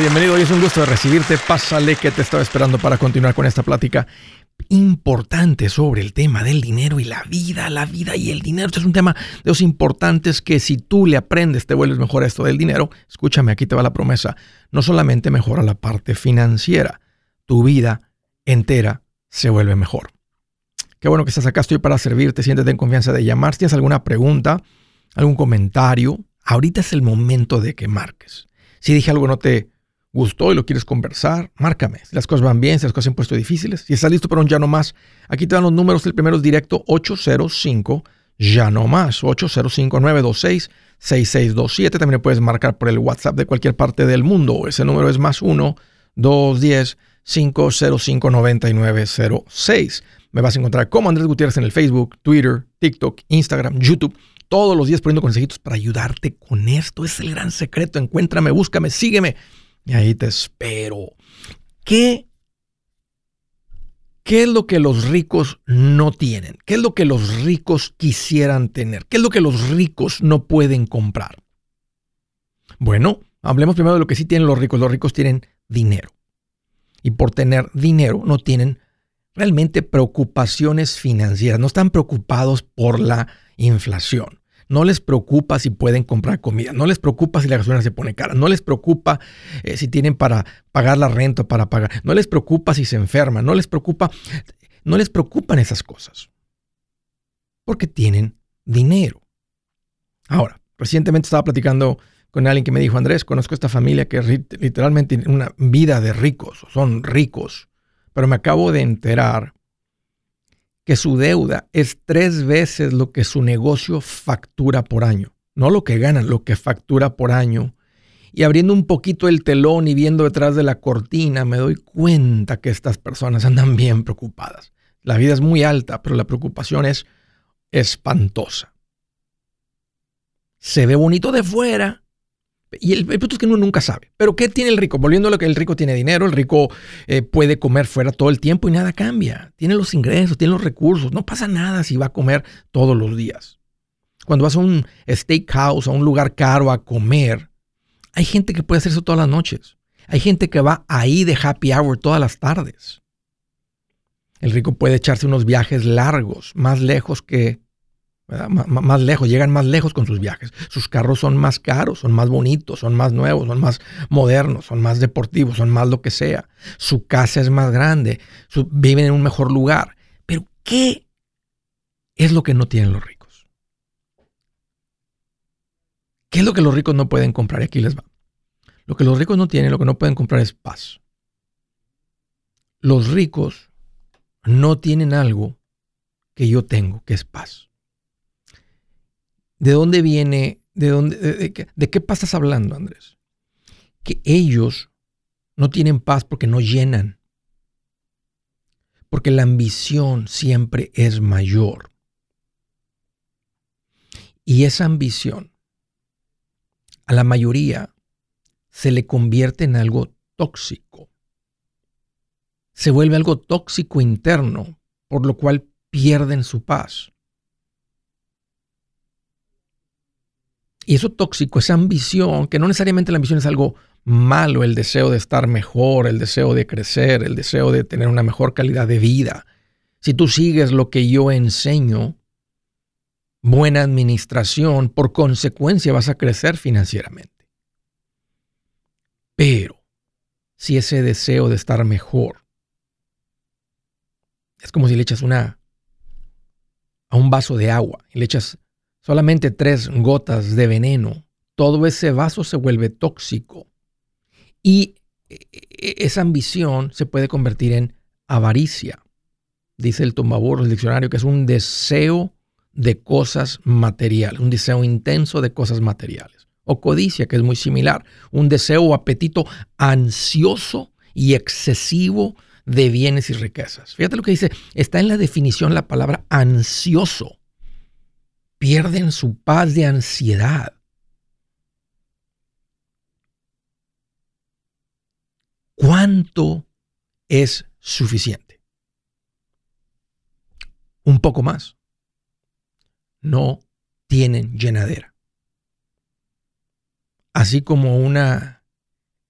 bienvenido. Hoy es un gusto de recibirte. Pásale que te estaba esperando para continuar con esta plática importante sobre el tema del dinero y la vida, la vida y el dinero. Este es un tema de los importantes que si tú le aprendes te vuelves mejor a esto del dinero. Escúchame, aquí te va la promesa. No solamente mejora la parte financiera, tu vida entera se vuelve mejor. Qué bueno que estás acá, estoy para servirte, siéntete en confianza de llamar. Si tienes alguna pregunta, algún comentario, ahorita es el momento de que marques. Si dije algo no te gustó y lo quieres conversar, márcame. Si las cosas van bien, si las cosas se han puesto difíciles, si estás listo para un ya no más, aquí te dan los números. El primero es directo 805 ya no más, 805-926-6627. También puedes marcar por el WhatsApp de cualquier parte del mundo. Ese número es más 1-210-505-9906. Me vas a encontrar como Andrés Gutiérrez en el Facebook, Twitter, TikTok, Instagram, YouTube todos los días poniendo consejitos para ayudarte con esto. Es el gran secreto. Encuéntrame, búscame, sígueme. Y ahí te espero. ¿Qué, ¿Qué es lo que los ricos no tienen? ¿Qué es lo que los ricos quisieran tener? ¿Qué es lo que los ricos no pueden comprar? Bueno, hablemos primero de lo que sí tienen los ricos. Los ricos tienen dinero. Y por tener dinero no tienen realmente preocupaciones financieras. No están preocupados por la inflación. No les preocupa si pueden comprar comida, no les preocupa si la gasolina se pone cara, no les preocupa eh, si tienen para pagar la renta para pagar, no les preocupa si se enferman, no les preocupa, no les preocupan esas cosas. Porque tienen dinero. Ahora, recientemente estaba platicando con alguien que me dijo, Andrés, conozco esta familia que literalmente tiene una vida de ricos, son ricos, pero me acabo de enterar que su deuda es tres veces lo que su negocio factura por año. No lo que gana, lo que factura por año. Y abriendo un poquito el telón y viendo detrás de la cortina, me doy cuenta que estas personas andan bien preocupadas. La vida es muy alta, pero la preocupación es espantosa. Se ve bonito de fuera, y el, punto es que uno nunca sabe. Pero ¿qué tiene el rico? Volviendo a lo que el rico tiene dinero, el rico eh, puede comer fuera todo el tiempo y nada cambia. Tiene los ingresos, tiene los recursos. No pasa nada si va a comer todos los días. Cuando vas a un steakhouse, a un lugar caro a comer, hay gente que puede hacer eso todas las noches. Hay gente que va ahí de happy hour todas las tardes. El rico puede echarse unos viajes largos, más lejos que más lejos, llegan más lejos con sus viajes. Sus carros son más caros, son más bonitos, son más nuevos, son más modernos, son más deportivos, son más lo que sea. Su casa es más grande, viven en un mejor lugar. Pero ¿qué es lo que no tienen los ricos? ¿Qué es lo que los ricos no pueden comprar? Y aquí les va. Lo que los ricos no tienen, lo que no pueden comprar es paz. Los ricos no tienen algo que yo tengo, que es paz. ¿De dónde viene? ¿De, dónde, de, qué, ¿De qué paz estás hablando, Andrés? Que ellos no tienen paz porque no llenan. Porque la ambición siempre es mayor. Y esa ambición a la mayoría se le convierte en algo tóxico. Se vuelve algo tóxico interno, por lo cual pierden su paz. Y eso tóxico, esa ambición, que no necesariamente la ambición es algo malo, el deseo de estar mejor, el deseo de crecer, el deseo de tener una mejor calidad de vida. Si tú sigues lo que yo enseño, buena administración, por consecuencia vas a crecer financieramente. Pero si ese deseo de estar mejor es como si le echas una a un vaso de agua y le echas solamente tres gotas de veneno, todo ese vaso se vuelve tóxico. Y e, e, esa ambición se puede convertir en avaricia. Dice el tumbaburro, el diccionario, que es un deseo de cosas materiales, un deseo intenso de cosas materiales. O codicia, que es muy similar, un deseo o apetito ansioso y excesivo de bienes y riquezas. Fíjate lo que dice, está en la definición la palabra ansioso pierden su paz de ansiedad. ¿Cuánto es suficiente? Un poco más. No tienen llenadera. Así como una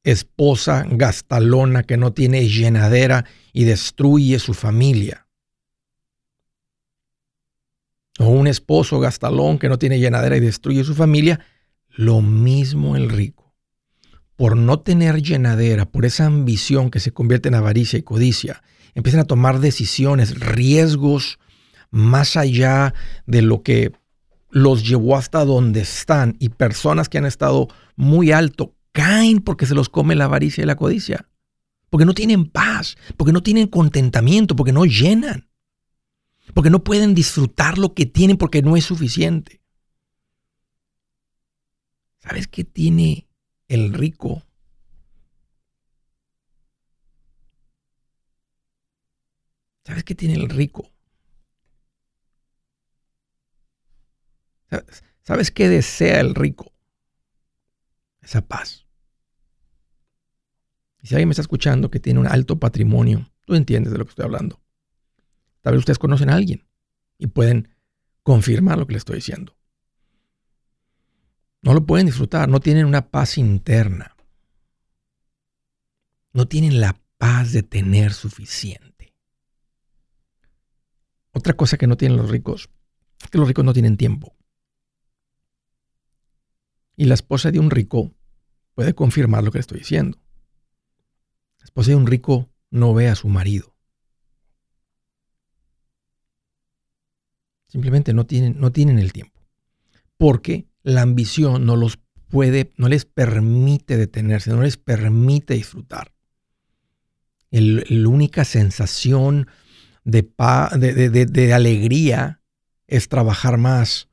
esposa gastalona que no tiene llenadera y destruye su familia. O un esposo gastalón que no tiene llenadera y destruye su familia. Lo mismo el rico. Por no tener llenadera, por esa ambición que se convierte en avaricia y codicia, empiezan a tomar decisiones, riesgos más allá de lo que los llevó hasta donde están y personas que han estado muy alto caen porque se los come la avaricia y la codicia, porque no tienen paz, porque no tienen contentamiento, porque no llenan, porque no pueden disfrutar lo que tienen porque no es suficiente. ¿Sabes qué tiene el rico? ¿Sabes qué tiene el rico? ¿Sabes qué desea el rico? Esa paz. Y si alguien me está escuchando que tiene un alto patrimonio, tú entiendes de lo que estoy hablando. Tal vez ustedes conocen a alguien y pueden confirmar lo que le estoy diciendo. No lo pueden disfrutar, no tienen una paz interna. No tienen la paz de tener suficiente. Otra cosa que no tienen los ricos es que los ricos no tienen tiempo. Y la esposa de un rico puede confirmar lo que le estoy diciendo. La esposa de un rico no ve a su marido. Simplemente no tienen, no tienen el tiempo. Porque la ambición no los puede, no les permite detenerse, no les permite disfrutar. la única sensación de, de, alegría es trabajar más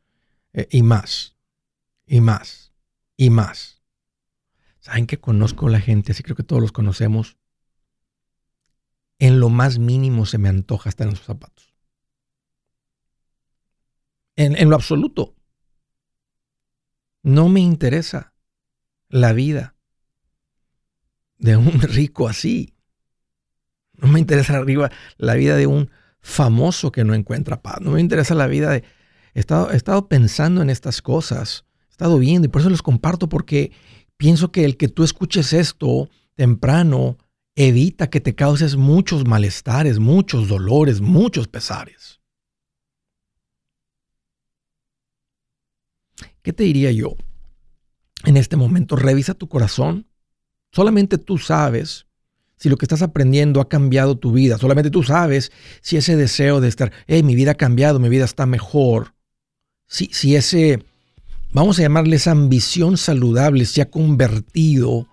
eh, y más y más y más. ¿Saben que conozco a la gente? Así creo que todos los conocemos. En lo más mínimo se me antoja estar en sus zapatos. En, lo absoluto. No me interesa la vida de un rico así. No me interesa arriba la vida de un famoso que no encuentra paz. No me interesa la vida de... He estado, he estado pensando en estas cosas estado viendo y por eso les comparto porque pienso que el que tú escuches esto temprano evita que te causes muchos malestares, muchos dolores, muchos pesares. ¿Qué te diría yo? En este momento, revisa tu corazón. Solamente tú sabes si lo que estás aprendiendo ha cambiado tu vida. Solamente tú sabes si ese deseo de estar, hey, mi vida ha cambiado, mi vida está mejor. Si, si ese vamos a llamarle esa ambición saludable, se ha convertido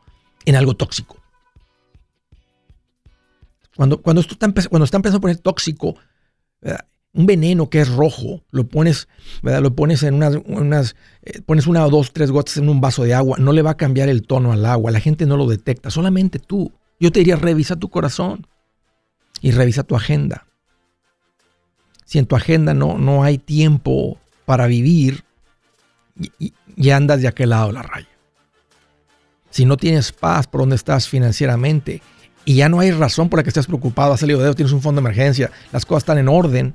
en algo tóxico. Cuando, cuando, esto está, cuando está empezando a poner tóxico, un veneno que es rojo, lo pones, lo pones en unas, unas eh, pones una o dos, tres gotas en un vaso de agua, no le va a cambiar el tono al agua, la gente no lo detecta, solamente tú. Yo te diría, revisa tu corazón y revisa tu agenda. Si en tu agenda no, no hay tiempo para vivir, y, andas de aquel lado de la raya. Si no tienes paz por donde estás financieramente y ya no hay razón por la que estés preocupado, has salido de eso, tienes un fondo de emergencia, las cosas están en orden,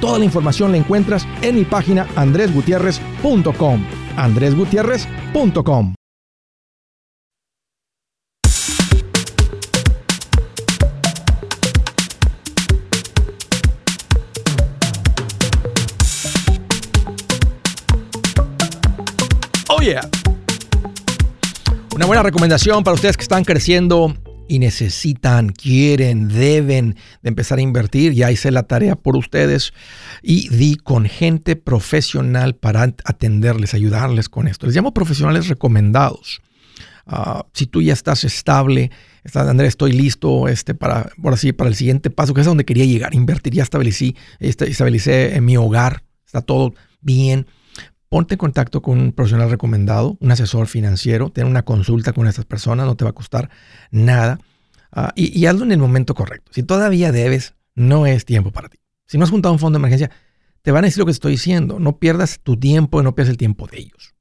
Toda la información la encuentras en mi página andresgutierrez.com. andresgutierrez.com. Oh yeah. Una buena recomendación para ustedes que están creciendo y necesitan, quieren, deben de empezar a invertir, ya hice la tarea por ustedes y di con gente profesional para atenderles, ayudarles con esto. Les llamo profesionales recomendados. Ah, si tú ya estás estable, estás, Andrés, estoy listo este, para, por así, para el siguiente paso, que es a donde quería llegar, invertir, ya establecí, estabilicé en mi hogar, está todo bien ponte en contacto con un profesional recomendado, un asesor financiero, ten una consulta con estas personas, no te va a costar nada. Ah, y, hazlo en el momento correcto. Si todavía debes, no es tiempo para ti. Si no has juntado un fondo de emergencia, te van a decir lo que estoy diciendo. No pierdas tu tiempo y no pierdas el tiempo de ellos.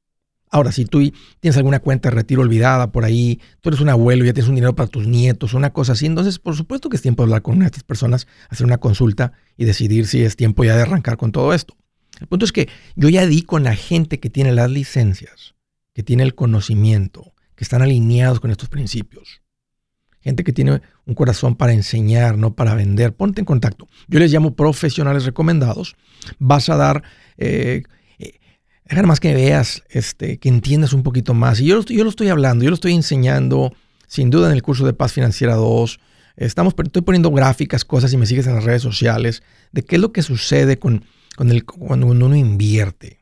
Ahora, si tú tienes alguna cuenta de retiro olvidada por ahí, tú eres un abuelo, y ya tienes un dinero para tus nietos, una cosa así, entonces por supuesto que es tiempo de hablar con una de estas personas, hacer una consulta y decidir si es tiempo ya de arrancar con todo esto. El punto es que yo ya di con la gente que tiene las licencias, que tiene el conocimiento, que están alineados con estos principios. Gente que tiene un corazón para enseñar, no para vender. Ponte en contacto. Yo les llamo profesionales recomendados. Vas a dar, eh, eh más que veas, este, que entiendas un poquito más. Y yo, yo lo estoy hablando, yo lo estoy enseñando, sin duda, en el curso de Paz Financiera 2. Estamos, estoy poniendo gráficas, cosas, y me sigues en las redes sociales, de qué es lo que sucede con cuando uno invierte.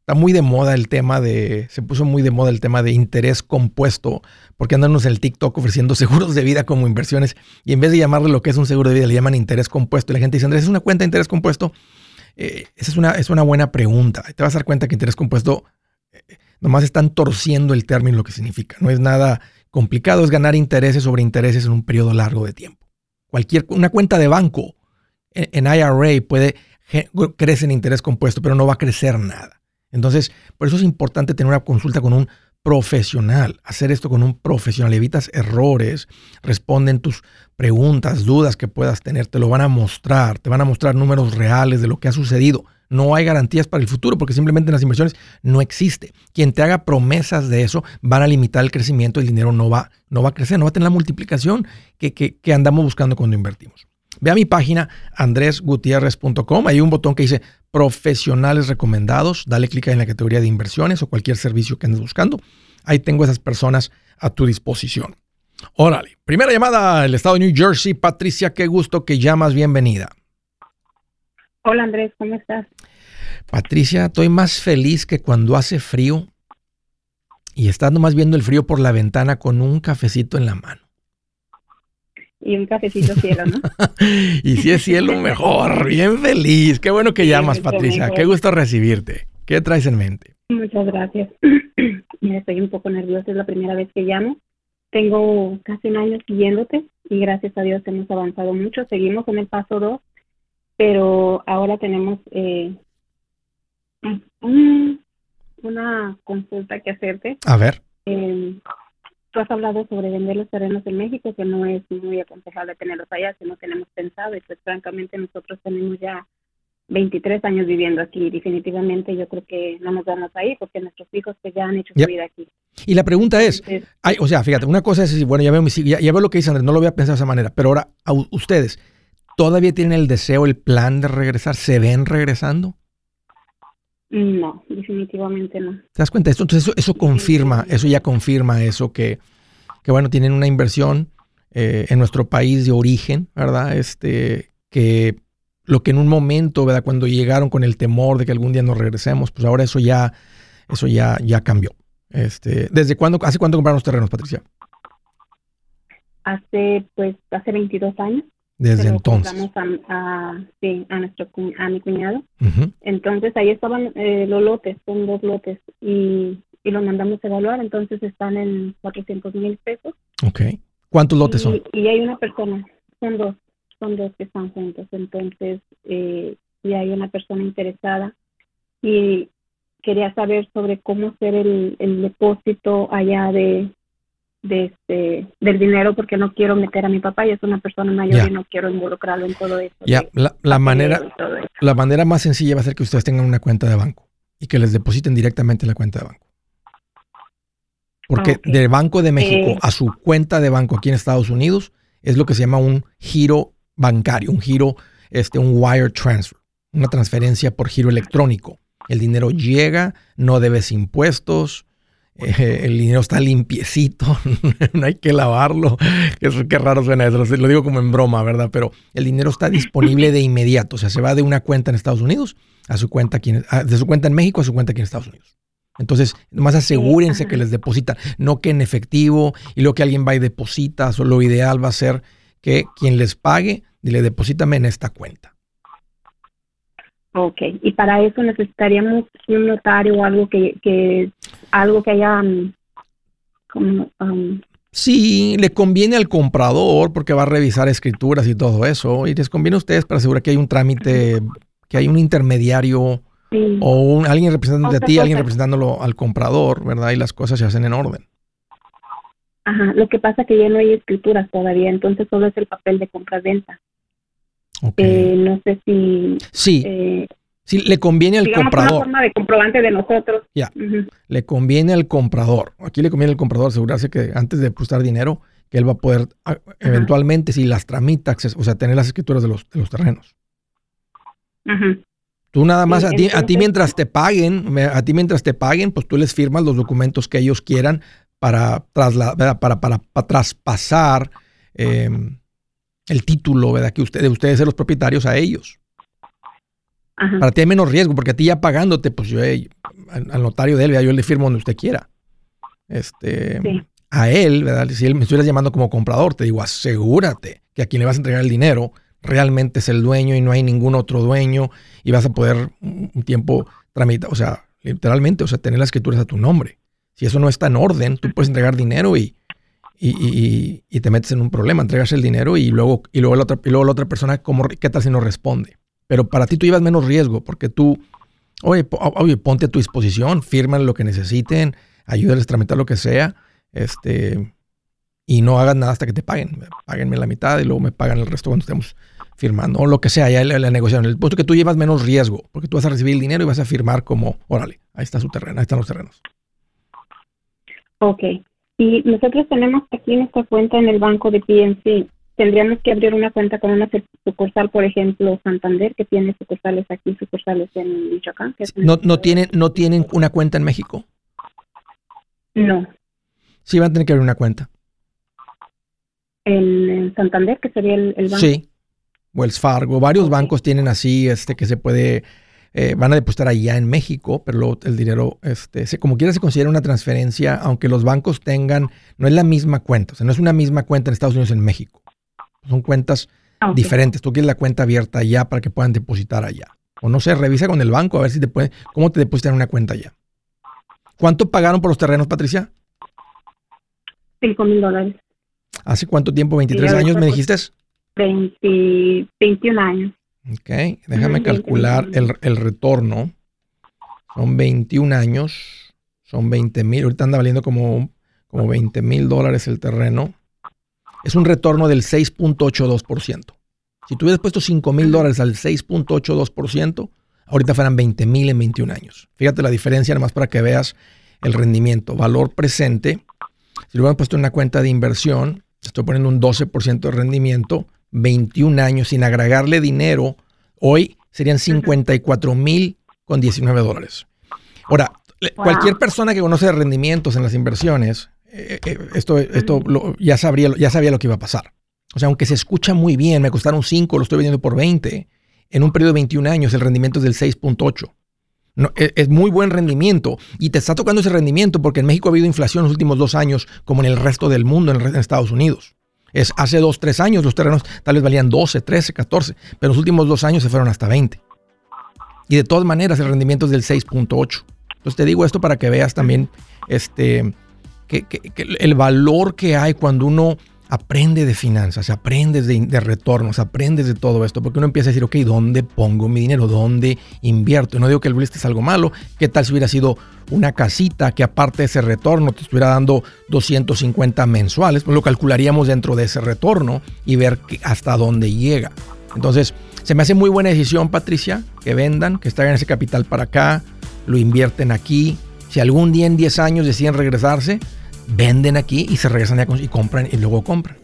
Está muy de moda el tema de, se puso muy de moda el tema de interés compuesto, porque andan en el TikTok ofreciendo seguros de vida como inversiones y en vez de llamarle lo que es un seguro de vida, le llaman interés compuesto. Y la gente dice, Andrés, ¿es una cuenta de interés compuesto? Eh, esa es una, es una buena pregunta. Te vas a dar cuenta que interés compuesto eh, nomás están torciendo el término, lo que significa. No es nada complicado, es ganar intereses sobre intereses en un periodo largo de tiempo. Cualquier, una cuenta de banco en IRA puede crece en interés compuesto, pero no va a crecer nada. Entonces, por eso es importante tener una consulta con un profesional, hacer esto con un profesional, evitas errores, responden tus preguntas, dudas que puedas tener, te lo van a mostrar, te van a mostrar números reales de lo que ha sucedido. No hay garantías para el futuro porque simplemente en las inversiones no existe. Quien te haga promesas de eso van a limitar el crecimiento, el dinero no va, no va a crecer, no va a tener la multiplicación que, que andamos buscando cuando invertimos. Ve a mi página andresgutierrez.com. Hay un botón que dice profesionales recomendados. Dale clic en la categoría de inversiones o cualquier servicio que andes buscando. Ahí tengo esas personas a tu disposición. Órale. Primera llamada el estado de New Jersey. Patricia, qué gusto que llamas. Bienvenida. Hola Andrés, ¿cómo estás? Patricia, estoy más feliz que cuando hace frío y estando más viendo el frío por la ventana con un cafecito en la mano y un cafecito cielo, ¿no? y si es cielo, mejor. Bien feliz. Qué bueno que llamas, Patricia. Qué gusto recibirte. ¿Qué traes en mente? Muchas gracias. estoy un poco nerviosa. Es la primera vez que llamo. Tengo casi un año siguiéndote y gracias a Dios hemos avanzado mucho. Seguimos en el paso 2, pero ahora tenemos eh, una consulta que hacerte. A ver. Eh, Tú has hablado sobre vender los terrenos en México, que no es muy aconsejable tenerlos allá, si no tenemos pensado, y pues francamente nosotros tenemos ya 23 años viviendo aquí. Definitivamente yo creo que no nos vamos ahí porque nuestros hijos que pues, ya han hecho su vida aquí. Y la pregunta es, o sea, fíjate, una cosa es bueno, ya veo, ya, ya veo lo que dice Andrés, no lo había pensado de esa manera, pero ahora, ¿ustedes todavía tienen el deseo, el plan de regresar? ¿Se ven regresando? No, definitivamente no. ¿Te das cuenta? Esto, entonces eso, eso confirma, eso ya confirma eso que, que bueno, tienen una inversión eh, en nuestro país de origen, ¿verdad? Este, que lo que en un momento, ¿verdad? Cuando llegaron con el temor de que algún día nos regresemos, pues ahora eso ya, eso ya, ya cambió. Este, ¿Desde cuándo, hace cuánto compraron los terrenos, Patricia? hace, pues, hace 22 años. Desde entonces. A, a, sí, a, nuestro, a mi cuñado. Entonces ahí estaban eh, los lotes, son dos lotes, y, y los mandamos a evaluar, entonces están en 400 mil pesos. Ok. ¿Cuántos lotes son? Y hay una persona, son dos, son dos que están juntos, entonces, eh, y hay una persona interesada y quería saber sobre cómo hacer el, el depósito allá de, de este, del dinero porque no quiero meter a mi papá y es una persona mayor y no quiero involucrarlo en todo eso. Ya, la, manera, la manera más sencilla va a ser que ustedes tengan una cuenta de banco y que les depositen directamente en la cuenta de banco. Porque ah, del Banco de México eh. a su cuenta de banco aquí en Estados Unidos es lo que se llama un giro bancario, un giro, este, un wire transfer, una transferencia por giro electrónico. El dinero llega, no debes impuestos, eh, el dinero está limpiecito, no hay que lavarlo. Qué, raro suena eso, lo digo como en broma, ¿verdad? Pero el dinero está disponible de inmediato, o sea, se va de una cuenta en Estados Unidos a su cuenta aquí, de su cuenta en México a su cuenta aquí en Estados Unidos. Entonces, nomás asegúrense que les depositan, no que en efectivo y luego que alguien va y deposita, o lo ideal va a ser que quien les pague, dile deposítame en esta cuenta. Ok, y para eso necesitaríamos un notario o algo que, que algo que haya um, como, um, Sí, le conviene al comprador porque va a revisar escrituras y todo eso. Y les conviene a ustedes para asegurar que hay un trámite, que hay un intermediario o un, alguien representando a ti, alguien representándolo al comprador, ¿verdad? Y las cosas se hacen en orden. Ajá, lo que pasa es que ya no hay escrituras todavía, entonces solo es el papel de compra-venta. Eh, no sé si... Sí. Eh, le conviene al comprador. Una forma de comprobante de nosotros. Ya. Le conviene al comprador. Aquí le conviene al comprador asegurarse que antes de depositar dinero, que él va a poder eventualmente, si las tramita, o sea, tener las escrituras de los, de los terrenos. Tú nada más, a, ti, a ti mientras te paguen, a ti mientras te paguen, pues tú les firmas los documentos que ellos quieran para, trasladar, para, para, para, traspasar em, el título, ¿verdad? Que ustedes, ustedes ser los propietarios a ellos. Para ti hay menos riesgo, porque a ti ya pagándote, pues yo al, notario de él, yo le firmo donde usted quiera. Este, A él, ¿verdad? Si él me estuviera llamando como comprador, te digo, asegúrate que a quien le vas a entregar el dinero realmente es el dueño y no hay ningún otro dueño y vas a poder un tiempo tramitar, o sea, literalmente, o sea, tener las escrituras a tu nombre. Si eso no está en orden, tú puedes entregar dinero y, y, te metes en un problema, entregas el dinero y luego, y luego, la, otra, y luego la otra persona, ¿cómo, ¿qué tal si no responde? Pero para ti tú llevas menos riesgo porque tú, oye, oye ponte a tu disposición, firman lo que necesiten, ayúdales a tramitar lo que sea, este, y no hagas nada hasta que te paguen. Páguenme la mitad y luego me pagan el resto cuando estemos firmando, o lo que sea, ya la, la negociación. El puesto que tú llevas menos riesgo, porque tú vas a recibir el dinero y vas a firmar como, órale, ahí está su terreno, ahí están los terrenos. Ok. Y nosotros tenemos aquí nuestra cuenta en el banco de PNC tendríamos que abrir una cuenta con una sucursal, por ejemplo, Santander, que tiene sucursales aquí, sucursales en Michoacán. no, no, tienen, ¿No tienen una cuenta en México? No. Sí, van a tener que abrir una cuenta. En, Santander, que sería el, banco. Sí. Wells Fargo. Varios bancos tienen así, este, que se puede... Eh, van a depositar allá en México, pero luego el dinero, este, se, como quiera se considera una transferencia, aunque los bancos tengan, no es la misma cuenta, o sea, no es una misma cuenta en Estados Unidos en México. Son cuentas ah, diferentes. Tú quieres la cuenta abierta allá para que puedan depositar allá. O no sé, revisa con el banco a ver si te puede, cómo te depositan una cuenta allá. ¿Cuánto pagaron por los terrenos, Patricia? 5 mil dólares. ¿Hace cuánto tiempo? ¿23 años me dijiste? 20, 21 años. Ok, déjame calcular el, el, retorno. Son 21 años, son 20 mil. Ahorita anda valiendo como, como 20 mil dólares el terreno es un retorno del 6.82%. Si tú hubieras puesto 5 mil dólares al 6.82%, ahorita fueran 20 mil en 21 años. Fíjate la diferencia, nada más para que veas el rendimiento. Valor presente, si lo hubieran puesto en una cuenta de inversión, estoy poniendo un 12% de rendimiento, 21 años sin agregarle dinero, hoy serían 54 mil con 19 dólares. Ahora, cualquier persona que conoce rendimientos en las inversiones eh, eh, esto, esto ya, sabría, ya sabía lo que iba a pasar. O sea, aunque se escucha muy bien, me costaron 5, lo estoy vendiendo por 20, en un periodo de 21 años el rendimiento es del 6.8. No, es, es, muy buen rendimiento y te está tocando ese rendimiento porque en México ha habido inflación en los últimos dos años como en el resto del mundo, en, en Estados Unidos. Es hace dos, tres años los terrenos tal vez valían 12, 13, 14, pero los últimos dos años se fueron hasta 20. Y de todas maneras el rendimiento es del 6.8. Entonces te digo esto para que veas también este, que, el valor que hay cuando uno aprende de finanzas, aprende de, de, retornos, aprendes de todo esto, porque uno empieza a decir, ok, ¿dónde pongo mi dinero? ¿Dónde invierto? No digo que el real es algo malo, ¿qué tal si hubiera sido una casita que aparte de ese retorno te estuviera dando 250 mensuales? Pues lo calcularíamos dentro de ese retorno y ver hasta dónde llega. Entonces, se me hace muy buena decisión, Patricia, que vendan, que traigan ese capital para acá, lo invierten aquí. Si algún día en 10 años deciden regresarse, venden aquí y se regresan y compran y luego compran.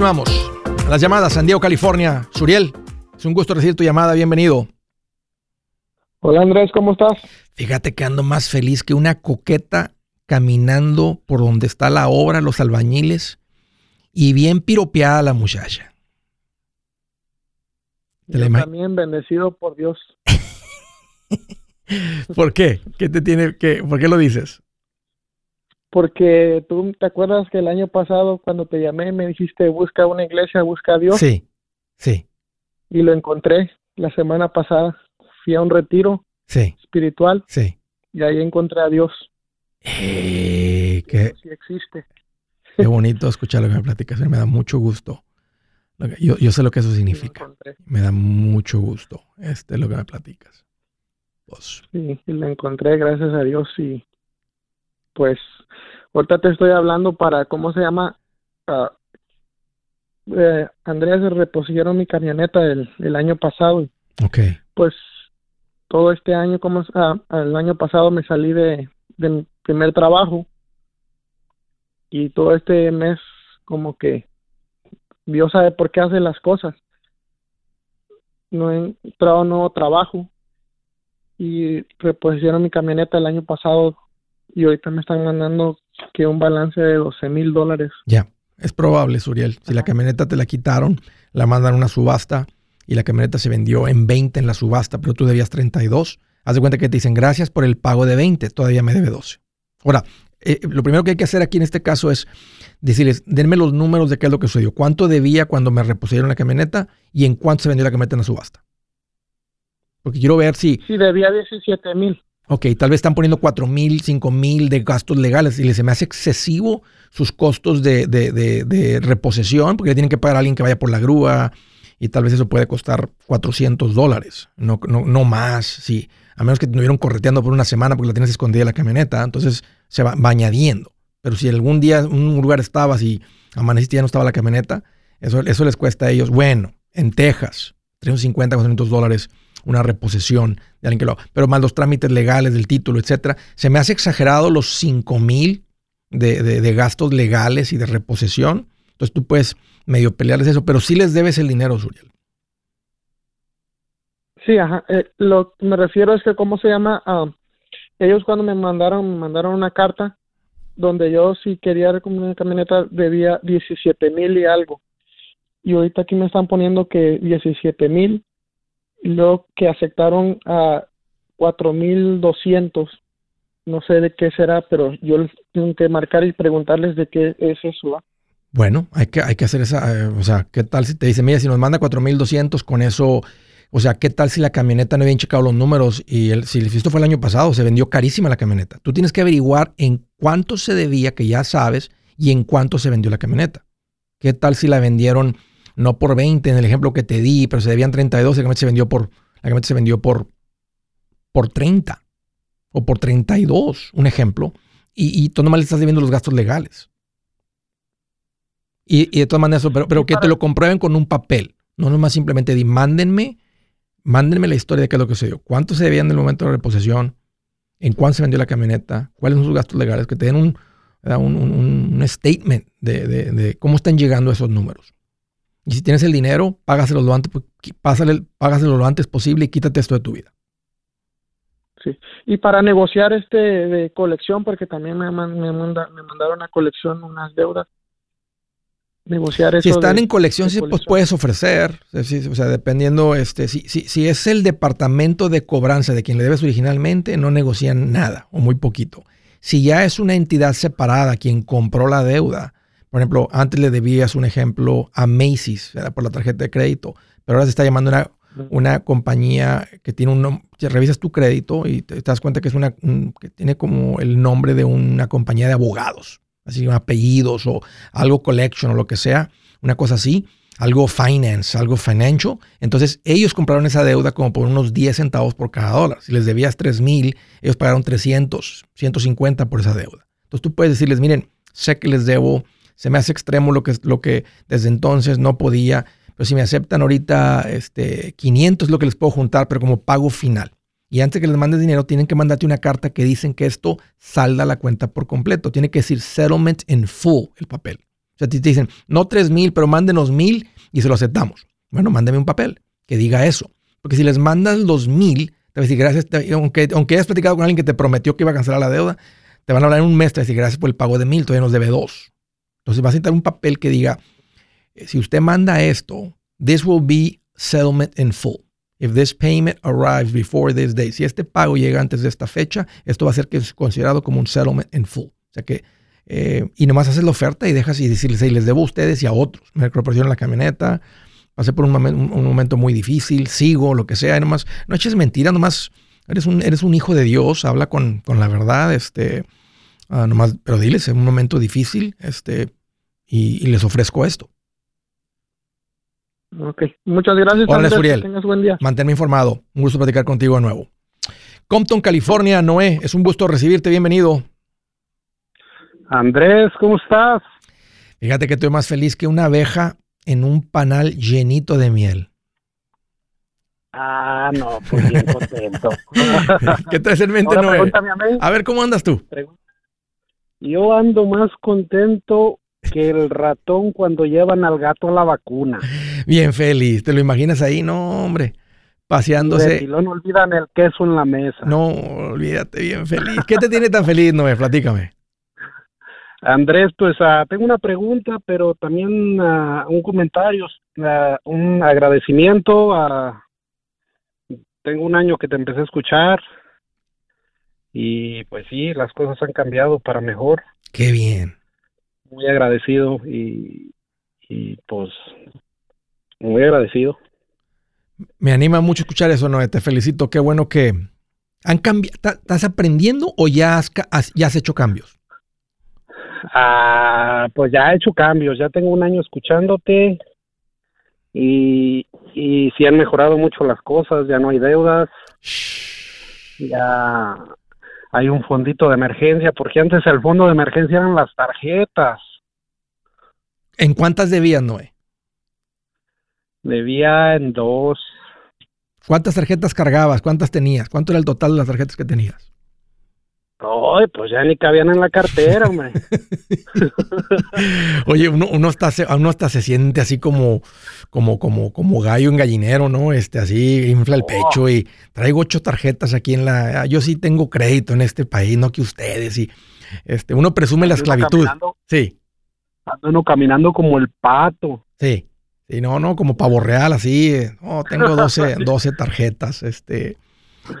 Continuamos. Las llamadas, San Diego, California. Suriel, es un gusto recibir tu llamada, bienvenido. Hola Andrés, ¿cómo estás? Fíjate que ando más feliz que una coqueta caminando por donde está la obra, los albañiles, y bien piropeada la muchacha. también bendecido por Dios. ¿Por qué? ¿Qué te tiene que, ¿Por qué lo dices? Porque tú te acuerdas que el año pasado cuando te llamé me dijiste busca una iglesia, busca a Dios. Sí, sí. Y lo encontré la semana pasada. Fui a un retiro sí. espiritual. Sí. Y ahí encontré a Dios. Eh, qué, sí existe. Qué bonito escuchar lo que me platicas. Me da mucho gusto. Yo, yo sé lo que eso significa. Me da mucho gusto este lo que me platicas. Pues. Sí, y lo encontré gracias a Dios y pues ahorita te estoy hablando para, ¿cómo se llama? Uh, eh, Andrés repusieron mi camioneta el, el año pasado. Ok. Pues todo este año, como uh, el año pasado me salí de, de mi primer trabajo y todo este mes como que Dios sabe por qué hace las cosas. No he entrado nuevo trabajo y repusieron mi camioneta el año pasado y ahorita me están mandando que un balance de 12 mil dólares. Ya, es probable, Suriel. Si la camioneta te la quitaron, la mandan a una subasta y la camioneta se vendió en 20 en la subasta, pero tú debías 32. Haz de cuenta que te dicen gracias por el pago de 20, todavía me debe 12. Ahora, eh, lo primero que hay que hacer aquí en este caso es decirles, denme los números de qué es lo que sucedió. ¿Cuánto debía cuando me repusieron la camioneta y en cuánto se vendió la camioneta en la subasta? Porque quiero ver si... Sí, debía 17 mil. Ok, tal vez están poniendo 4 mil, 5 mil de gastos legales y les se me hace excesivo sus costos de, de, de, reposesión porque le tienen que pagar a alguien que vaya por la grúa y tal vez eso puede costar 400 dólares, no, no, no más, sí. A menos que te estuvieron correteando por una semana porque la tienes escondida en la camioneta, entonces se va, añadiendo. Pero si algún día un lugar estabas y amaneciste y ya no estaba la camioneta, eso, eso les cuesta a ellos. Bueno, en Texas, 350, 400 dólares una reposesión de alguien que lo pero más los trámites legales del título, etcétera. Se me hace exagerado los 5 mil de, de, gastos legales y de reposesión. Entonces tú puedes medio pelearles eso, pero sí les debes el dinero, Suriel. Sí, ajá. Eh, lo que me refiero es que, ¿cómo se llama? Ah, ellos cuando me mandaron, me mandaron una carta donde yo si quería una camioneta debía 17 mil y algo. Y ahorita aquí me están poniendo que 17 mil lo que aceptaron a 4.200 no sé de qué será, pero yo tengo que marcar y preguntarles de qué es eso. Bueno, hay que, hay que hacer esa, eh, o sea, ¿qué tal si te dice, mira, si nos manda 4.200 con eso, o sea, ¿qué tal si la camioneta no habían checado los números y el, si esto fue el año pasado, se vendió carísima la camioneta? Tú tienes que averiguar en cuánto se debía, que ya sabes, y en cuánto se vendió la camioneta. ¿Qué tal si la vendieron no por 20 en el ejemplo que te di, pero se debían 32 y la camioneta se vendió por, la camioneta se vendió por, por 30 o por 32, un ejemplo, y, y tú nomás le estás debiendo los gastos legales. Y, de todas maneras, pero, pero que te lo comprueben con un papel. No nomás simplemente di, mándenme, mándenme la historia de qué es lo que sucedió. ¿Cuánto se debían en el momento de la reposición? ¿En cuánto se vendió la camioneta? ¿Cuáles son sus gastos legales? Que te den un, un, statement de, de, cómo están llegando esos números. Y si tienes el dinero, págaselo lo antes, pásale, págaselo lo antes posible y quítate esto de tu vida. Sí. Y para negociar este de colección, porque también me, me, me mandaron a colección unas deudas, negociar eso. Si están en colección, sí, pues puedes ofrecer, o sea, dependiendo, este, si, si, si, es el departamento de cobranza de quien le debes originalmente, no negocian nada o muy poquito. Si ya es una entidad separada quien compró la deuda, por ejemplo, antes le debías un ejemplo a Macy's por la tarjeta de crédito, pero ahora se está llamando una, una compañía que tiene un revisas tu crédito y te, das cuenta que es una que tiene como el nombre de una compañía de abogados así apellidos o algo collection o lo que sea, una cosa así, algo finance, algo financial. Entonces ellos compraron esa deuda como por unos 10 centavos por cada dólar. Si les debías 3 mil, ellos pagaron 300, 150 por esa deuda. Entonces tú puedes decirles, miren, sé que les debo, se me hace extremo lo que, lo que desde entonces no podía, pero si me aceptan ahorita este, 500 es lo que les puedo juntar, pero como pago final. Y antes que les mandes dinero, tienen que mandarte una carta que dicen que esto salda la cuenta por completo. Tiene que decir settlement in full el papel. O sea, te dicen, no tres mil, pero mándenos mil y se lo aceptamos. Bueno, mándeme un papel que diga eso. Porque si les mandas los mil, te van a decir gracias, aunque, aunque hayas platicado con alguien que te prometió que iba a cancelar la deuda, te van a hablar en un mes, te van a decir gracias por el pago de mil, todavía nos debe dos. Entonces vas a necesitar un papel que diga, eh, si usted manda esto, this will be settlement in full. If this payment arrives before this day, si este pago llega antes de esta fecha, esto va a ser considerado como un settlement in full. O sea que, eh, y nomás haces la oferta y dejas y decirles, les debo a ustedes y a otros. Me proporcionan la camioneta, pasé por un, momento muy difícil, sigo, lo que sea, y nomás, no eches mentira, nomás eres un, eres un hijo de Dios, habla con, con la verdad, este, uh, nomás, pero diles, es un momento difícil, este, y les ofrezco esto. Ok, muchas gracias. Hola, Andrés, tengas buen día. Manténme informado. Un gusto platicar contigo de nuevo. Compton, California, Noé, es un gusto recibirte. Bienvenido. Andrés, ¿cómo estás? Fíjate que estoy más feliz que una abeja en un panal llenito de miel. Ah, no, pues bien contento. ¿Qué traes en mente, Noé? A ver, ¿cómo andas tú? Yo ando más contento que el ratón cuando llevan al gato a la vacuna. Bien feliz, ¿te lo imaginas ahí? No, hombre, paseándose. Y no olvidan el queso en la mesa. No, olvídate, bien feliz. ¿Qué te tiene tan feliz, Noé? Platícame. Andrés, pues ah, tengo una pregunta, pero también uh, un comentario, uh, un agradecimiento. tengo un año que te empecé a escuchar y pues sí, las cosas han cambiado para mejor. Qué bien muy agradecido y, pues muy agradecido. Me anima mucho escuchar eso, Noé. Te felicito. Qué bueno que han cambiado. ¿Estás aprendiendo o ya has, ya has hecho cambios? Ah, pues ya he hecho cambios. Ya tengo un año escuchándote y, y sí han mejorado mucho las cosas. Ya no hay deudas. Ya hay un fondito de emergencia, porque antes el fondo de emergencia eran las tarjetas. ¿En cuántas debías, Noé? Debía en dos. ¿Cuántas tarjetas cargabas? ¿Cuántas tenías? ¿Cuánto era el total de las tarjetas que tenías? Ay, pues ya ni cabían en la cartera, hombre. Oye, uno, uno, está, uno hasta se siente así como, como, como, como gallo en gallinero, ¿no? Este, así, infla el pecho y traigo ocho tarjetas aquí en la. Yo sí tengo crédito en este país, no que ustedes. Y este, uno presume la esclavitud. Sí. Ando uno caminando como el pato. Sí. Sí, no, no, como pavo real, así. No, tengo 12, 12 tarjetas. Este.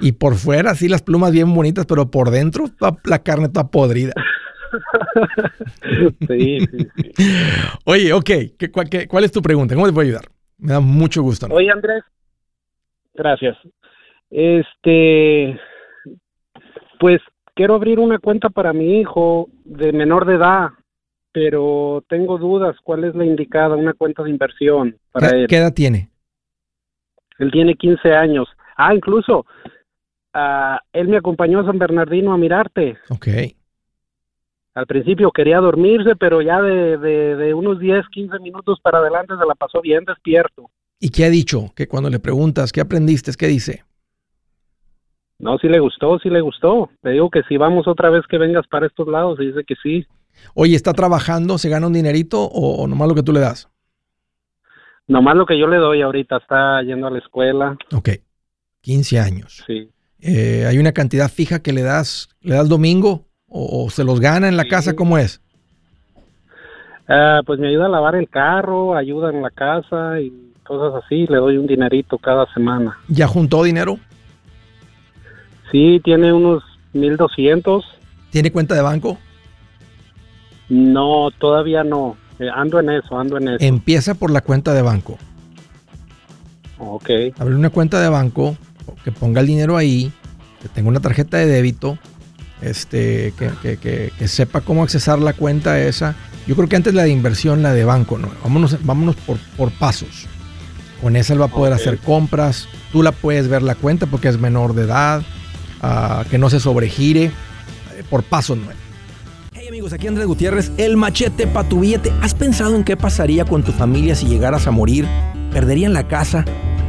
Y por fuera, sí, las plumas bien bonitas, pero por dentro la carne está podrida. sí, sí, sí. Oye, ok, cuál, es tu pregunta? ¿Cómo te puedo ayudar? Me da mucho gusto. Oye, Andrés, gracias. Este, pues quiero abrir una cuenta para mi hijo de menor de edad, pero tengo dudas cuál es la indicada, una cuenta de inversión para él. ¿Qué edad tiene? Él tiene 15 años. Ah, incluso, uh, él me acompañó a San Bernardino a mirarte. Ok. Al principio quería dormirse, pero ya de, de, unos 10, 15 minutos para adelante se la pasó bien despierto. ¿Y qué ha dicho? Que cuando le preguntas, ¿qué aprendiste? ¿Qué dice? No, sí le gustó, sí le gustó. Le digo que si vamos otra vez que vengas para estos lados, y dice que sí. Oye, ¿está trabajando? ¿Se gana un dinerito o, nomás lo que tú le das? Nomás lo que yo le doy ahorita, está yendo a la escuela. Ok, 15 años. Sí. Eh, ¿Hay una cantidad fija que le das, le das domingo o, se los gana en la casa? ¿Cómo es? Ah, pues me ayuda a lavar el carro, ayuda en la casa y cosas así. Le doy un dinerito cada semana. ¿Ya juntó dinero? Sí, tiene unos 1200. ¿Tiene cuenta de banco? No, todavía no. Eh, ando en eso, ando en eso. Empieza por la cuenta de banco. Ok. Abre una cuenta de banco, que ponga el dinero ahí, que tenga una tarjeta de débito, este, que, sepa cómo accesar la cuenta esa. Yo creo que antes la de inversión, la de banco, ¿no? Vámonos, vámonos por, por pasos. Con esa él va a poder hacer compras. Tú la puedes ver la cuenta porque es menor de edad, ah, que no se sobregire, eh, por pasos, ¿no? Hey amigos, aquí Andrés Gutiérrez, el machete para tu billete. ¿Has pensado en qué pasaría con tu familia si llegaras a morir? ¿Perderían la casa?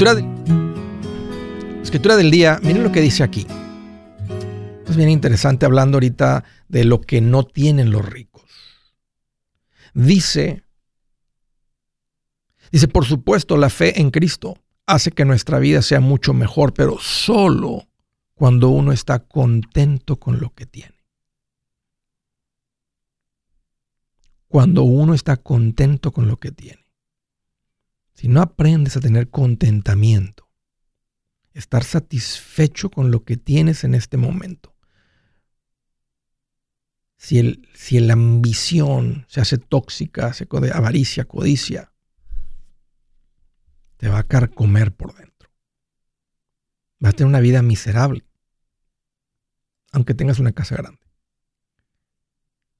escritura, escritura del día, miren lo que dice aquí. es bien interesante hablando ahorita de lo que no tienen los ricos. Dice, dice, por supuesto, la fe en Cristo hace que nuestra vida sea mucho mejor, pero solo cuando uno está contento con lo que tiene. Cuando uno está contento con lo que tiene. Si no aprendes a tener contentamiento, estar satisfecho con lo que tienes en este momento, si, el, si la ambición se hace tóxica, se de avaricia, codicia, te va a carcomer por dentro. Vas a tener una vida miserable, aunque tengas una casa grande.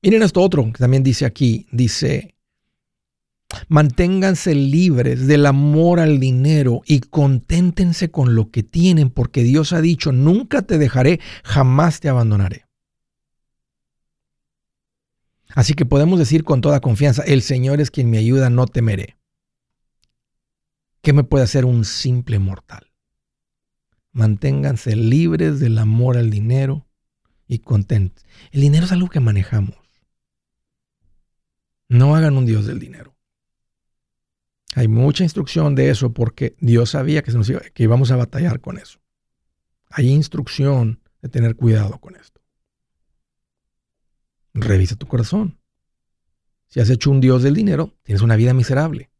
Miren esto otro que también dice aquí, dice, Manténganse libres del amor al dinero y conténtense con lo que tienen, porque Dios ha dicho, nunca te dejaré, jamás te abandonaré. Así que podemos decir con toda confianza, el Señor es quien me ayuda, no temeré. ¿Qué me puede hacer un simple mortal? Manténganse libres del amor al dinero y contentos. El dinero es algo que manejamos. No hagan un Dios del dinero. Hay mucha instrucción de eso porque Dios sabía que, íbamos a batallar con eso. Hay instrucción de tener cuidado con esto. Revisa tu corazón. Si has hecho un Dios del dinero, tienes una vida miserable.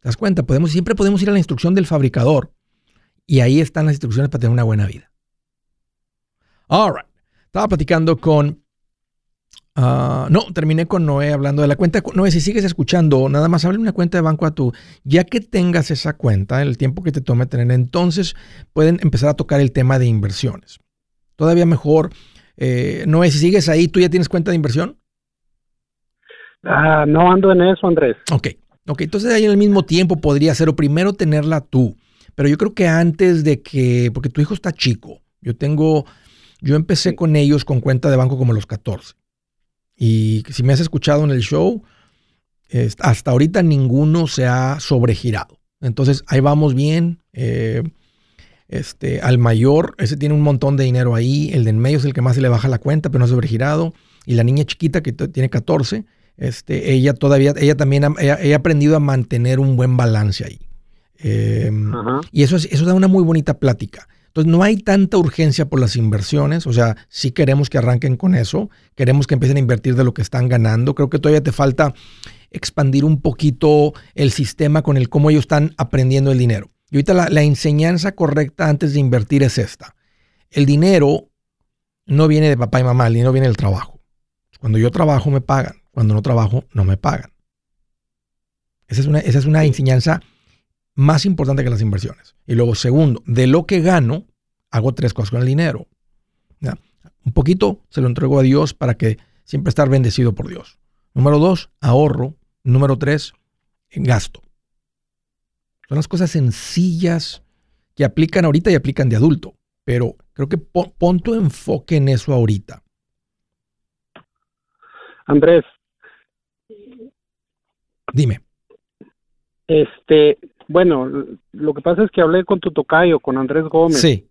¿Te das cuenta? Podemos, siempre podemos ir a la instrucción del fabricador Y ahí están las instrucciones para tener una buena vida. All right. Estaba platicando con. Ah, no, terminé con Noé hablando de la cuenta. Noé, si sigues escuchando, nada más abre una cuenta de banco a tu. Ya que tengas esa cuenta, el tiempo que te tome tener, entonces pueden empezar a tocar el tema de inversiones. Todavía mejor. Eh, Noé, si sigues ahí, ¿tú ya tienes cuenta de inversión? Ah, no ando en eso, Andrés. Ok, ok, entonces ahí en el mismo tiempo podría ser o primero tenerla tú, pero yo creo que antes de que, porque tu hijo está chico, yo tengo, yo empecé con ellos con cuenta de banco como a los 14. Y si me has escuchado en el show, hasta ahorita ninguno se ha sobregirado. Entonces ahí vamos bien. eh, este, al mayor, ese tiene un montón de dinero ahí. El de en medio es el que más se le baja la cuenta, pero no ha sobregirado. Y la niña chiquita que tiene 14, este, ella todavía, ella también ha, ella- ella ha aprendido a mantener un buen balance ahí. Eh, Ajá. y eso, es- eso da una muy bonita plática. Entonces, no hay tanta urgencia por las inversiones. O sea, sí queremos que arranquen con eso. Queremos que empiecen a invertir de lo que están ganando. Creo que todavía te falta expandir un poquito el sistema con el cómo ellos están aprendiendo el dinero. Y ahorita la, la enseñanza correcta antes de invertir es esta. El dinero no viene de papá y mamá, el dinero viene del trabajo. Cuando yo trabajo me pagan, cuando no trabajo no me pagan. Esa es una, esa es una enseñanza más importante que las inversiones. Y luego, segundo, de lo que gano, hago tres cosas con el dinero. ¿Ya? Un poquito se lo entrego a Dios para que siempre estar bendecido por Dios. Número dos, ahorro. Número tres, gasto. Son las cosas sencillas que aplican ahorita y aplican de adulto. Pero creo que pon, pon tu enfoque en eso ahorita. Andrés, Dime. este, bueno, lo que pasa es que hablé con tu tocayo, con Andrés Gómez, Sí.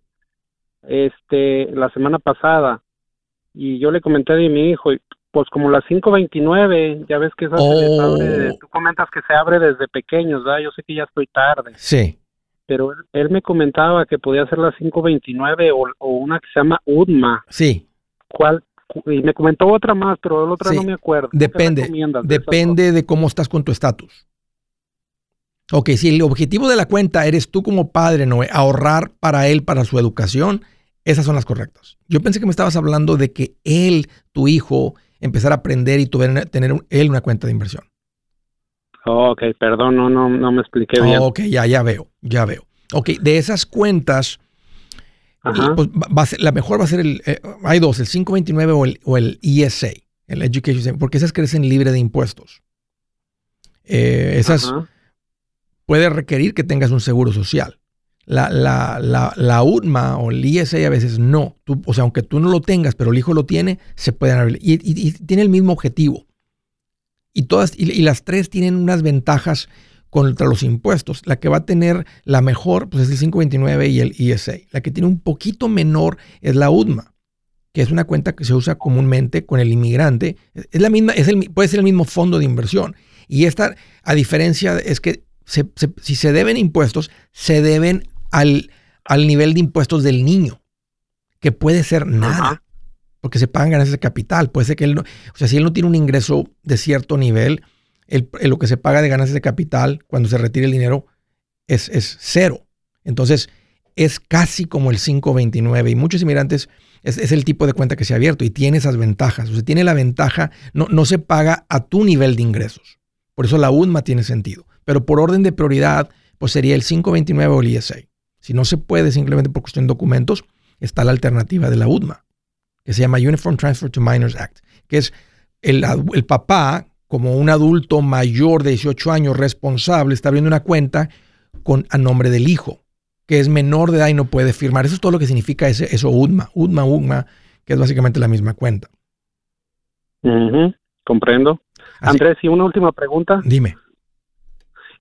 este, la semana pasada, y yo le comenté de mi hijo, y pues como las 5.29, ya ves que esa se les Oh. abre, tú comentas que se abre desde pequeños, ¿verdad? Yo sé que ya estoy tarde, Sí. pero él, él me comentaba que podía ser las 5.29 o, o una que se llama UDMA, Sí. ¿cuál? Y me comentó otra más, pero la otra Sí, no me acuerdo. ¿Qué Depende. de Depende de cómo estás con tu estatus. Ok, si el objetivo de la cuenta eres tú como padre, Noé, ahorrar para él, para su educación, esas son las correctas. Yo pensé que me estabas hablando de que él, tu hijo, empezar a aprender y tuviera- tener un- él una cuenta de inversión. dos? ok, perdón, no, no, no me expliqué bien. ok, ya, ya veo, ya veo. Ok, de esas cuentas, Ajá. pues, va- a ser- la mejor va a ser el, eh, hay dos, el 529 o el, o el ESA, el Education, Savings, porque esas crecen libre de impuestos. Eh, esas Ajá. Puede requerir que tengas un seguro social. La, la, la, la UDMA o el ISA a veces no. Tú- o sea, aunque tú no lo tengas, pero el hijo lo tiene, se pueden abrir. Y, y- y tiene el mismo objetivo. Y, todas, y, y las tres tienen unas ventajas contra los impuestos. La que va a tener la mejor pues es el 529 y el ISA. La que tiene un poquito menor es la UDMA, que es una cuenta que se usa comúnmente con el inmigrante. Es la misma, es el, puede ser el mismo fondo de inversión. Y esta, a diferencia, es que se- se- si se deben impuestos, se deben al, al nivel de impuestos del niño, que puede ser nada, porque se pagan ganancias de capital. Puede ser que él no, o sea, si él no tiene un ingreso de cierto nivel, el- el- lo que se paga de ganancias de capital cuando se retire el dinero es, es cero. Entonces, es casi como el 529 y muchos inmigrantes es, es el tipo de cuenta que se ha abierto y tiene esas ventajas. O sea, tiene la ventaja, no, no se paga a tu nivel de ingresos. Por eso la UNMA tiene sentido. Pero por orden de prioridad, pues sería el 529 o el ISA. Si no se puede simplemente por cuestión de documentos, está la alternativa de la UDMA, que se llama Uniform Transfer to Minors Act, que es el, papá, como un adulto mayor de 18 años responsable, está abriendo una cuenta con, a nombre del hijo, que es menor de edad y no puede firmar. Eso es todo lo que significa ese, eso UDMA, UDMA, UDMA, que es básicamente la misma cuenta. Comprendo. Así- Andrés, y una última pregunta. Dime,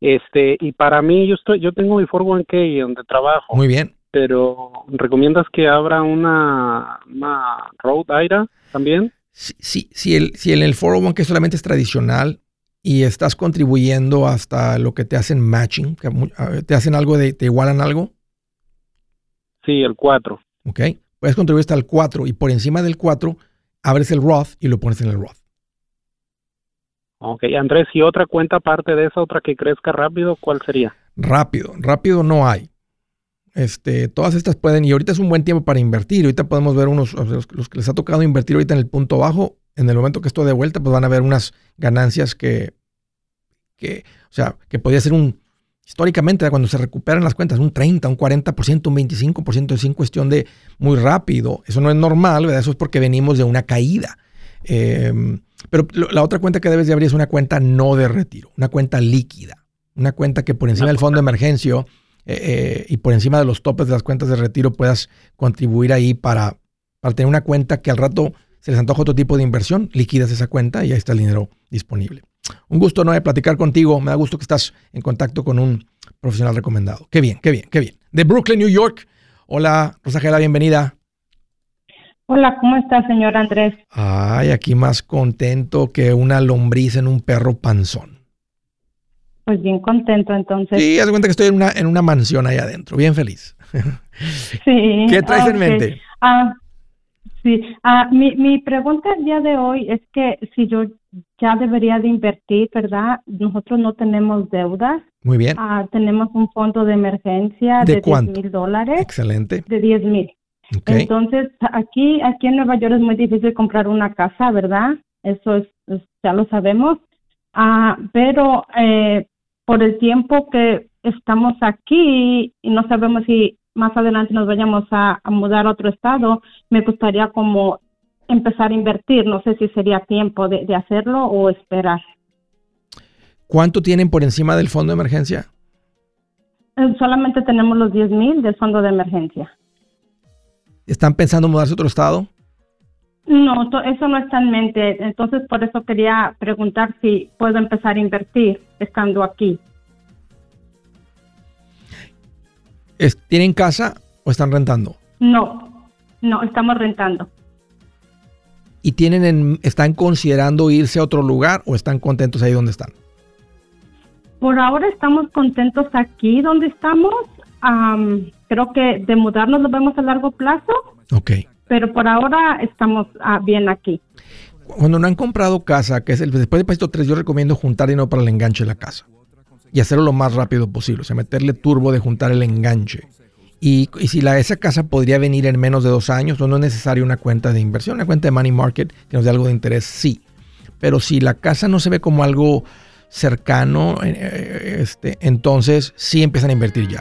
Este, y para mí, yo estoy, yo tengo mi 401k donde trabajo, muy bien. pero ¿recomiendas que abra una, una Road IRA también? Si, si, si el, si el, el 401 que solamente es tradicional y estás contribuyendo hasta lo que te hacen matching, que te hacen algo de, te igualan algo, Sí, el 4. ¿ok? Puedes contribuir hasta el 4 y por encima del 4 abres el Roth y lo pones en el Roth. Ok, Andrés, ¿y otra cuenta aparte de esa, otra que crezca rápido, cuál sería? Rápido, rápido no hay. Este, todas estas pueden, y ahorita es un buen tiempo para invertir. Ahorita podemos ver unos, los, los que les ha tocado invertir ahorita en el punto bajo, en el momento que esto de vuelta, pues van a ver unas ganancias que, que o sea, que podría ser un, históricamente, cuando se recuperan las cuentas, un 30, un 40%, un 25%, es en cuestión de muy rápido. Eso no es normal, ¿verdad? Eso es porque venimos de una caída. Em, pero la otra cuenta que debes de abrir es una cuenta no de retiro, una cuenta líquida, una cuenta que por encima del fondo de emergencia eh, eh, y por encima de los topes de las cuentas de retiro puedas contribuir ahí para, para tener una cuenta que al rato se les antoja otro tipo de inversión, liquidas esa cuenta y ahí está el dinero disponible. Un gusto, no de platicar contigo. Me da gusto que estás en contacto con un profesional recomendado. Qué bien, qué bien, qué bien. De Brooklyn, New York. Hola, Rosagela, bienvenida. Hola, ¿cómo está, señor Andrés? Ay, aquí más contento que una lombriz en un perro panzón. Pues bien contento, entonces. Sí, haz cuenta que estoy en una, en una mansión ahí adentro, bien feliz. Sí. ¿Qué traes en mente? Ah, sí, ah, mi, mi pregunta el día de hoy es que si yo ya debería de invertir, ¿verdad? Nosotros no tenemos deudas. Muy bien. Ah, tenemos un fondo de emergencia de, ¿De cuánto? mil dólares. Excelente. De 10 mil. Entonces, aquí, aquí en Nueva York es muy difícil comprar una casa, ¿verdad? Eso es, es- ya lo sabemos. Ah, pero eh, por el tiempo que estamos aquí y no sabemos si más adelante nos vayamos a, a mudar a otro estado, me gustaría como empezar a invertir. No sé si sería tiempo de, de hacerlo o esperar. ¿Cuánto tienen por encima del fondo de emergencia? Eh, Solamente tenemos los 10 mil del fondo de emergencia. ¿Están pensando mudarse a otro estado? No, eso no está en mente. Entonces, por eso quería preguntar si puedo empezar a invertir estando aquí. ¿Es- ¿Tienen casa o están rentando? No, no, estamos rentando. ¿Y tienen en- están considerando irse a otro lugar o están contentos ahí donde están? Por ahora estamos contentos aquí donde estamos. Am, creo que de mudarnos lo vemos a largo plazo, Ok. pero por ahora estamos ah, bien aquí. Cuando no han comprado casa, que es el después de pasito 3, yo recomiendo juntar dinero para el enganche de la casa y hacerlo lo más rápido posible, o sea, meterle turbo de juntar el enganche. Y, y si la, esa casa podría venir en menos de dos años, o no es necesario una cuenta de inversión, una cuenta de money market que nos dé algo de interés, sí. Pero si la casa no se ve como algo cercano, eh, eh, este, entonces sí empiezan a invertir ya.